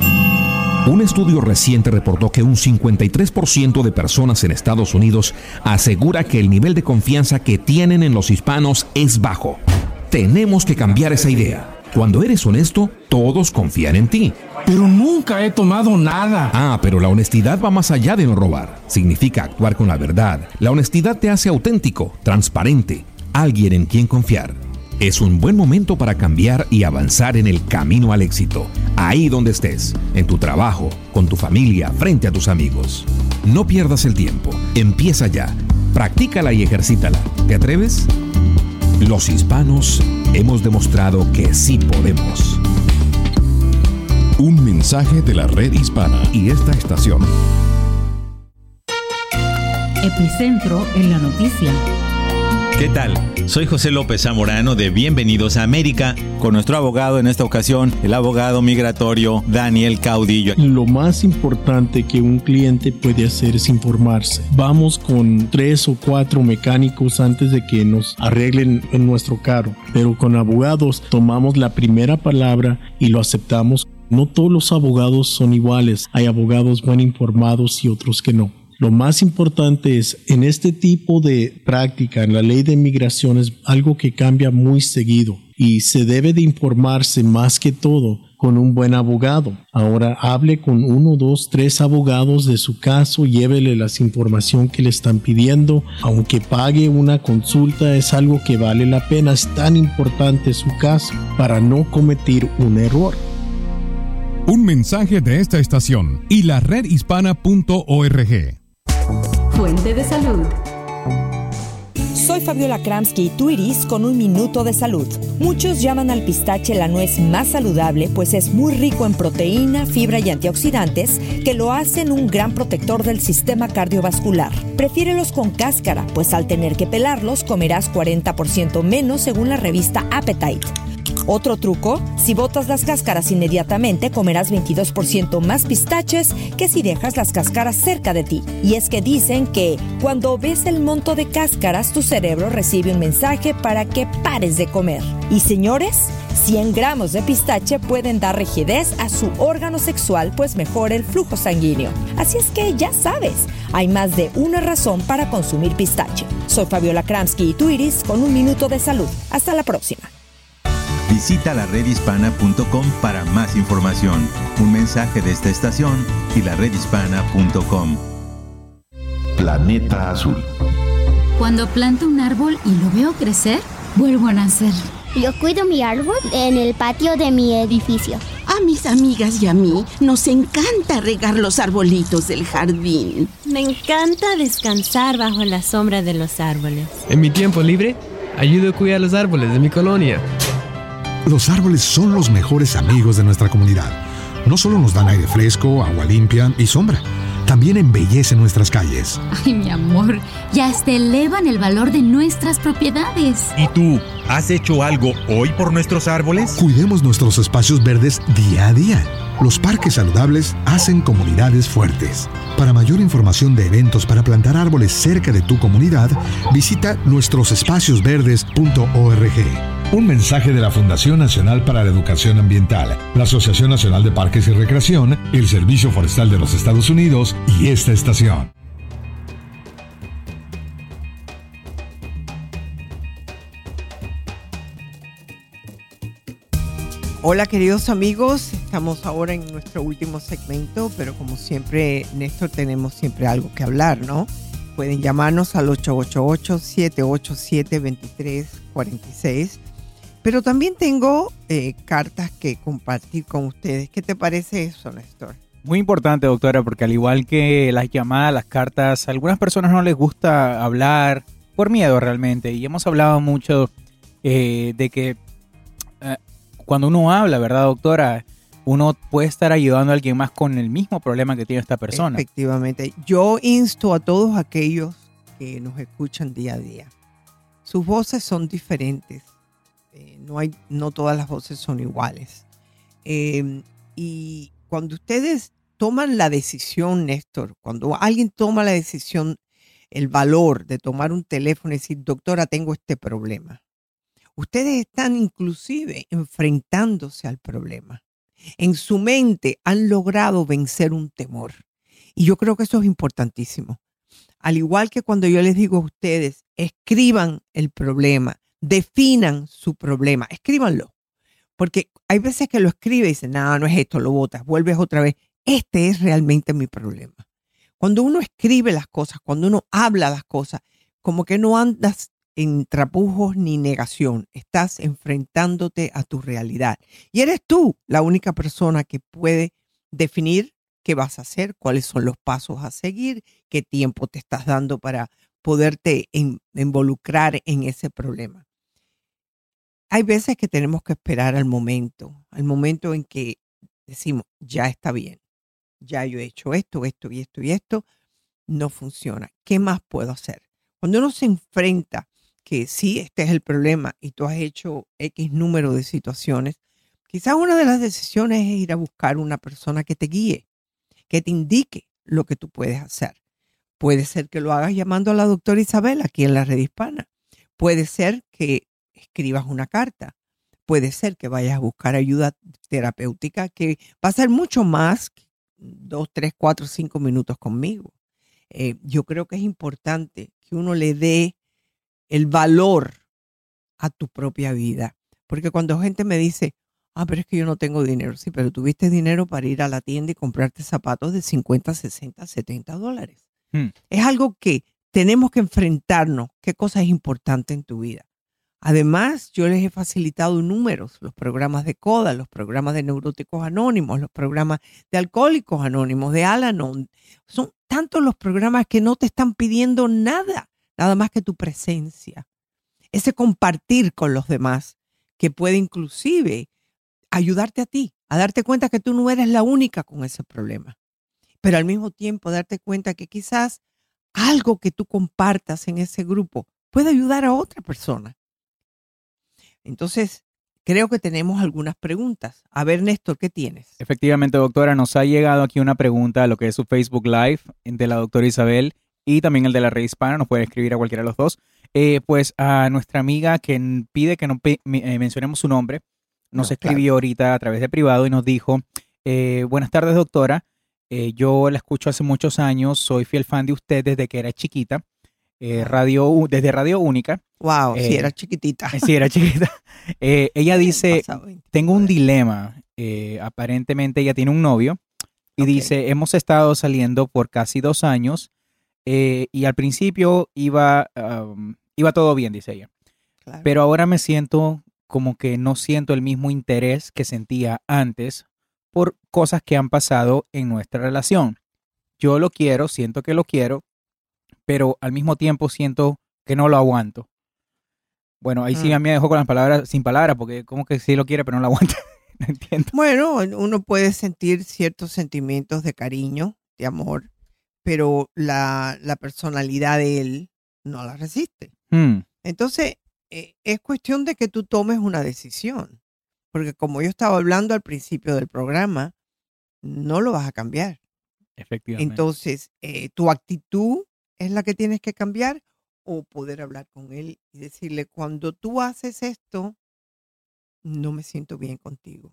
Un estudio reciente reportó que un 53% de personas en Estados Unidos asegura que el nivel de confianza que tienen en los hispanos es bajo. Tenemos que cambiar esa idea. Cuando eres honesto, todos confían en ti. Pero nunca he tomado nada. Ah, pero la honestidad va más allá de no robar. Significa actuar con la verdad. La honestidad te hace auténtico, transparente, alguien en quien confiar. Es un buen momento para cambiar y avanzar en el camino al éxito. Ahí donde estés, en tu trabajo, con tu familia, frente a tus amigos. No pierdas el tiempo. Empieza ya. Practícala y ejercítala. ¿Te atreves? Los hispanos hemos demostrado que sí podemos. Un mensaje de la red hispana y esta estación. Epicentro en la noticia. ¿Qué tal? Soy José López Zamorano de Bienvenidos a América con nuestro abogado en esta ocasión, el abogado migratorio Daniel Caudillo. Lo más importante que un cliente puede hacer es informarse. Vamos con tres o cuatro mecánicos antes de que nos arreglen en nuestro carro, pero con abogados tomamos la primera palabra y lo aceptamos. No todos los abogados son iguales. Hay abogados bien informados y otros que no. Lo más importante es, en este tipo de práctica, en la ley de inmigración es algo que cambia muy seguido y se debe de informarse más que todo con un buen abogado. Ahora hable con uno, dos, tres abogados de su caso, llévele la información que le están pidiendo, aunque pague una consulta es algo que vale la pena, es tan importante su caso para no cometer un error. Un mensaje de esta estación y la redhispana.org. Fuente de salud. Soy Fabiola Kramsky y tú Iris con un minuto de salud. Muchos llaman al pistache la nuez más saludable pues es muy rico en proteína, fibra y antioxidantes que lo hacen un gran protector del sistema cardiovascular. Prefiérelos con cáscara pues al tener que pelarlos comerás 40% menos según la revista Appetite. Otro truco, si botas las cáscaras inmediatamente comerás 22% más pistaches que si dejas las cáscaras cerca de ti. Y es que dicen que cuando ves el monto de cáscaras tu cerebro recibe un mensaje para que pares de comer. Y señores, 100 gramos de pistache pueden dar rigidez a su órgano sexual pues mejora el flujo sanguíneo. Así es que ya sabes, hay más de una razón para consumir pistache. Soy Fabiola Kramsky y tu Iris con un minuto de salud. Hasta la próxima. Visita la redhispana.com para más información. Un mensaje de esta estación y la redhispana.com. Planeta Azul. Cuando planto un árbol y lo veo crecer, vuelvo a nacer. Yo cuido mi árbol en el patio de mi edificio. A mis amigas y a mí nos encanta regar los arbolitos del jardín. Me encanta descansar bajo la sombra de los árboles. En mi tiempo libre, ayudo a cuidar los árboles de mi colonia. Los árboles son los mejores amigos de nuestra comunidad. No solo nos dan aire fresco, agua limpia y sombra, también embellecen nuestras calles. Ay, mi amor, y hasta elevan el valor de nuestras propiedades. ¿Y tú, has hecho algo hoy por nuestros árboles? Cuidemos nuestros espacios verdes día a día. Los parques saludables hacen comunidades fuertes. Para mayor información de eventos para plantar árboles cerca de tu comunidad, visita nuestrosespaciosverdes.org. Un mensaje de la Fundación Nacional para la Educación Ambiental, la Asociación Nacional de Parques y Recreación, el Servicio Forestal de los Estados Unidos y esta estación. Hola queridos amigos, estamos ahora en nuestro último segmento, pero como siempre, Néstor, tenemos siempre algo que hablar, ¿no? Pueden llamarnos al 888-787-2346. Pero también tengo eh, cartas que compartir con ustedes. ¿Qué te parece eso, Néstor? Muy importante, doctora, porque al igual que las llamadas, las cartas, a algunas personas no les gusta hablar por miedo realmente. Y hemos hablado mucho eh, de que cuando uno habla, ¿verdad, doctora? Uno puede estar ayudando a alguien más con el mismo problema que tiene esta persona. Efectivamente. Yo insto a todos aquellos que nos escuchan día a día. Sus voces son diferentes. Eh, no, hay, no todas las voces son iguales. Eh, y cuando ustedes toman la decisión, Néstor, cuando alguien toma la decisión, el valor de tomar un teléfono y decir, doctora, tengo este problema. Ustedes están inclusive enfrentándose al problema. En su mente han logrado vencer un temor. Y yo creo que eso es importantísimo. Al igual que cuando yo les digo a ustedes, escriban el problema, definan su problema, escríbanlo. Porque hay veces que lo escribe y dice, no, no es esto, lo botas, vuelves otra vez. Este es realmente mi problema. Cuando uno escribe las cosas, cuando uno habla las cosas, como que no andas en trapujos ni negación, estás enfrentándote a tu realidad. Y eres tú la única persona que puede definir qué vas a hacer, cuáles son los pasos a seguir, qué tiempo te estás dando para poderte involucrar en ese problema. Hay veces que tenemos que esperar al momento, al momento en que decimos, ya está bien, ya yo he hecho esto, esto y esto y esto, no funciona. ¿Qué más puedo hacer? Cuando uno se enfrenta que sí, este es el problema y tú has hecho X número de situaciones, quizás una de las decisiones es ir a buscar una persona que te guíe, que te indique lo que tú puedes hacer. Puede ser que lo hagas llamando a la doctora Isabel aquí en la red hispana. Puede ser que escribas una carta. Puede ser que vayas a buscar ayuda terapéutica que va a ser mucho más que dos, tres, cuatro, cinco minutos conmigo. Eh, yo creo que es importante que uno le dé el valor a tu propia vida. Porque cuando gente me dice, ah, pero es que yo no tengo dinero, sí, pero tuviste dinero para ir a la tienda y comprarte zapatos de 50, 60, 70 dólares. Hmm. Es algo que tenemos que enfrentarnos. ¿Qué cosa es importante en tu vida? Además, yo les he facilitado números, los programas de CODA, los programas de neuróticos anónimos, los programas de alcohólicos anónimos, de Alanon. Son tantos los programas que no te están pidiendo nada, nada más que tu presencia. Ese compartir con los demás que puede inclusive ayudarte a ti, a darte cuenta que tú no eres la única con ese problema. Pero al mismo tiempo darte cuenta que quizás algo que tú compartas en ese grupo puede ayudar a otra persona entonces, creo que tenemos algunas preguntas. A ver, Néstor, ¿qué tienes? Efectivamente, doctora, nos ha llegado aquí una pregunta a lo que es su Facebook Live de la doctora Isabel y también el de la red hispana. Nos puede escribir a cualquiera de los dos. Eh, pues a nuestra amiga que pide que no eh, mencionemos su nombre, nos escribió ahorita a través de privado y nos dijo, eh, buenas tardes doctora, yo la escucho hace muchos años, soy fiel fan de usted desde que era chiquita. Radio, desde Radio Única. Wow, si era chiquitita. Sí, era chiquita. [LAUGHS] Ella dice, tengo un dilema. Aparentemente ella tiene un novio y dice, hemos estado saliendo por casi dos años y al principio iba, um, iba todo bien, dice ella. Pero ahora me siento como que no siento el mismo interés que sentía antes por cosas que han pasado en nuestra relación. Yo lo quiero, siento que lo quiero, pero al mismo tiempo siento que no lo aguanto. Bueno, ahí sí mm. a mí me dejó con las palabras, sin palabras, porque como que sí lo quiere, pero no lo aguanta. [LAUGHS] no entiendo. Bueno, uno puede sentir ciertos sentimientos de cariño, de amor, pero la, personalidad de él no la resiste. Hmm. Entonces, eh, es cuestión de que tú tomes una decisión, porque como yo estaba hablando al principio del programa, no lo vas a cambiar. Efectivamente. Entonces, eh, tu actitud es la que tienes que cambiar o poder hablar con él y decirle, cuando tú haces esto, no me siento bien contigo.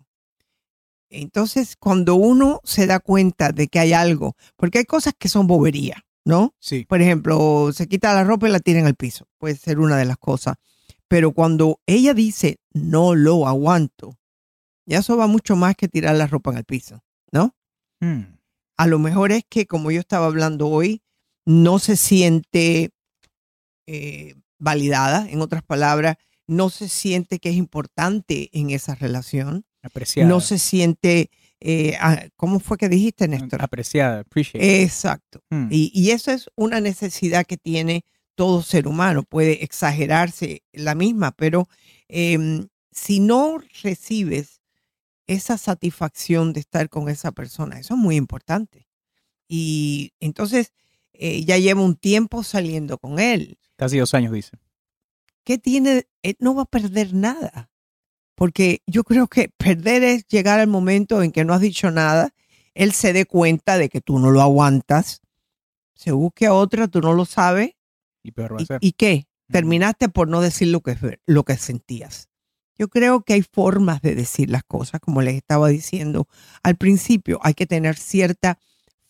Entonces, cuando uno se da cuenta de que hay algo, porque hay cosas que son bobería, ¿no? Sí. Por ejemplo, se quita la ropa y la tira en el piso. Puede ser una de las cosas. Pero cuando ella dice, no lo aguanto, Ya eso va mucho más que tirar la ropa en el piso, ¿no? Hmm. A lo mejor es que, como yo estaba hablando hoy, no se siente eh, validada, en otras palabras, no se siente que es importante en esa relación. Apreciada. No se siente, eh, ah, ¿cómo fue que dijiste, Néstor? Apreciada, appreciate. Exacto. Hmm. Y, y eso es una necesidad que tiene todo ser humano. Puede exagerarse la misma, pero em, si no recibes esa satisfacción de estar con esa persona, eso es muy importante. Y entonces eh, ya lleva un tiempo saliendo con él. Casi dos años, dice. ¿Qué tiene? Él no va a perder nada. Porque yo creo que perder es llegar al momento en que no has dicho nada, él se dé cuenta de que tú no lo aguantas, se busque a otra, tú no lo sabes, Y peor va a ¿Y, ser. y qué? Terminaste por no decir lo que, lo que sentías. Yo creo que hay formas de decir las cosas, como les estaba diciendo al principio. Hay que tener cierta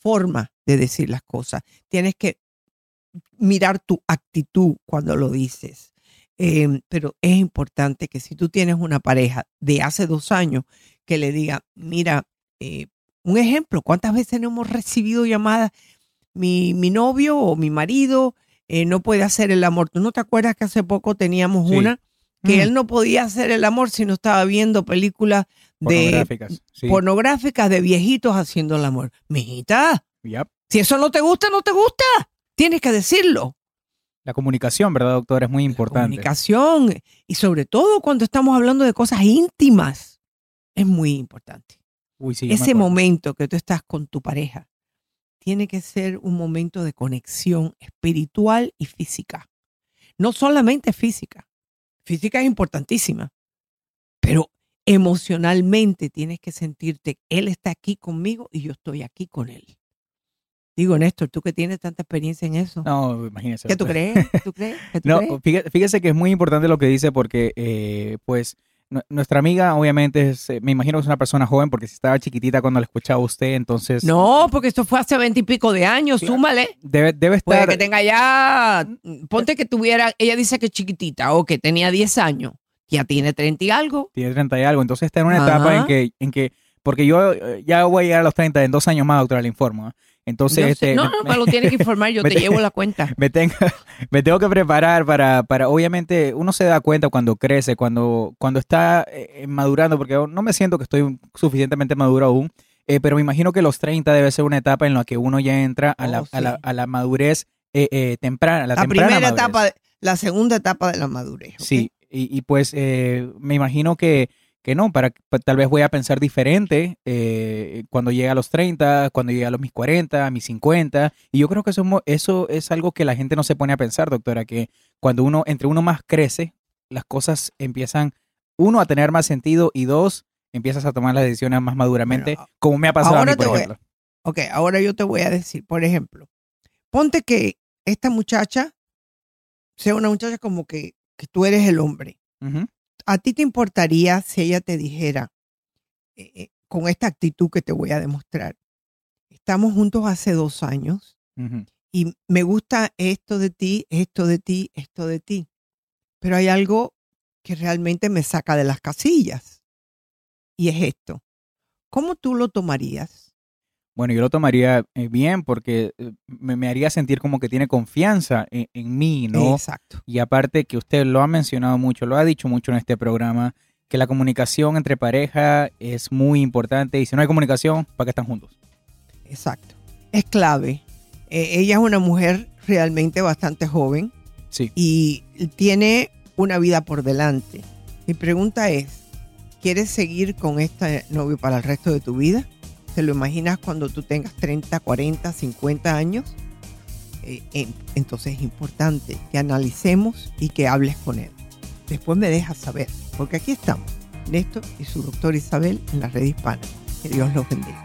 forma de decir las cosas. Tienes que mirar tu actitud cuando lo dices. Eh, pero es importante que si tú tienes una pareja de hace dos años, que le diga, mira, eh, un ejemplo, ¿cuántas veces no hemos recibido llamadas? Mi, mi novio o mi marido eh, no puede hacer el amor. ¿Tú no te acuerdas que hace poco teníamos Sí. una que Mm. él no podía hacer el amor si no estaba viendo películas de Pornográficas, sí. pornográficas de viejitos haciendo el amor? Mijita, Yep. si eso no te gusta, no te gusta. Tienes que decirlo. La comunicación, ¿verdad, doctor? Es muy importante. Comunicación y sobre todo cuando estamos hablando de cosas íntimas, es muy importante. Uy, sí, Ese momento que tú estás con tu pareja tiene que ser un momento de conexión espiritual y física. No solamente física. Física es importantísima, pero emocionalmente tienes que sentirte, él está aquí conmigo y yo estoy aquí con él. Digo, Néstor, tú que tienes tanta experiencia en eso. No, imagínese. ¿Qué tú [LAUGHS] crees? ¿Tú crees? ¿Qué tú No, crees? fíjese, que es muy importante lo que dice porque, eh, pues, nu- nuestra amiga obviamente es, eh, me imagino que es una persona joven porque si estaba chiquitita cuando la escuchaba usted, entonces No, porque esto fue hace veintipico de años, súmale. debe, debe Puede estar... que tenga ya, ponte que tuviera, ella dice que es chiquitita o que tenía 10 años, ya tiene 30 y algo. tiene 30 y algo, entonces está en una etapa en que, en que, porque yo eh, ya voy a llegar a los 30 en dos años más, doctora, le informo. ¿eh? Entonces, este, no, no, me lo tiene que informar, yo [LAUGHS] te te- llevo la cuenta. [LAUGHS] me tengo, [LAUGHS] me tengo que preparar para, para, obviamente, uno se da cuenta cuando crece, cuando, cuando está eh, madurando, porque no me siento que estoy suficientemente maduro aún, eh, pero me imagino que los 30 debe ser una etapa en la que uno ya entra a, la, Oh, a, la, sí. a la madurez eh, eh, temprana, la, La temprana primera madurez. etapa, la segunda etapa de la madurez. Sí, y, y pues eh, me imagino que, que no, para, pa- tal vez voy a pensar diferente eh, cuando llegue a los 30, cuando llegue a los mis 40, a mis 50, y yo creo que eso, eso es algo que la gente no se pone a pensar, doctora, que cuando uno, entre uno más crece, las cosas empiezan, uno, a tener más sentido, y dos, empiezas a tomar las decisiones más maduramente, como me ha pasado a mí, por voy ejemplo. Ok, ahora yo te voy a decir, por ejemplo, ponte que esta muchacha sea una muchacha como que, que tú eres el hombre. ¿A ti te importaría si ella te dijera, eh, eh, con esta actitud que te voy a demostrar, estamos juntos hace dos años y me gusta esto de ti, esto de ti, esto de ti, pero hay algo que realmente me saca de las casillas y es esto. ¿Cómo tú lo tomarías? Bueno, yo lo tomaría eh, bien porque eh, me, me haría sentir como que tiene confianza en, en mí, ¿no? Exacto. Y aparte que usted lo ha mencionado mucho, lo ha dicho mucho en este programa, que la comunicación entre pareja es muy importante y si no hay comunicación, ¿para qué están juntos? Exacto. Es clave. Eh, ella es una mujer realmente bastante joven Sí. y tiene una vida por delante. Mi pregunta es, ¿quieres seguir con este novio para el resto de tu vida? ¿Te lo imaginas cuando tú tengas 30, 40, 50 años? Eh, en- entonces es importante que analicemos y que hables con él. Después me dejas saber, porque aquí estamos, Néstor y su doctor Isabel en la red hispana. Que Dios los bendiga.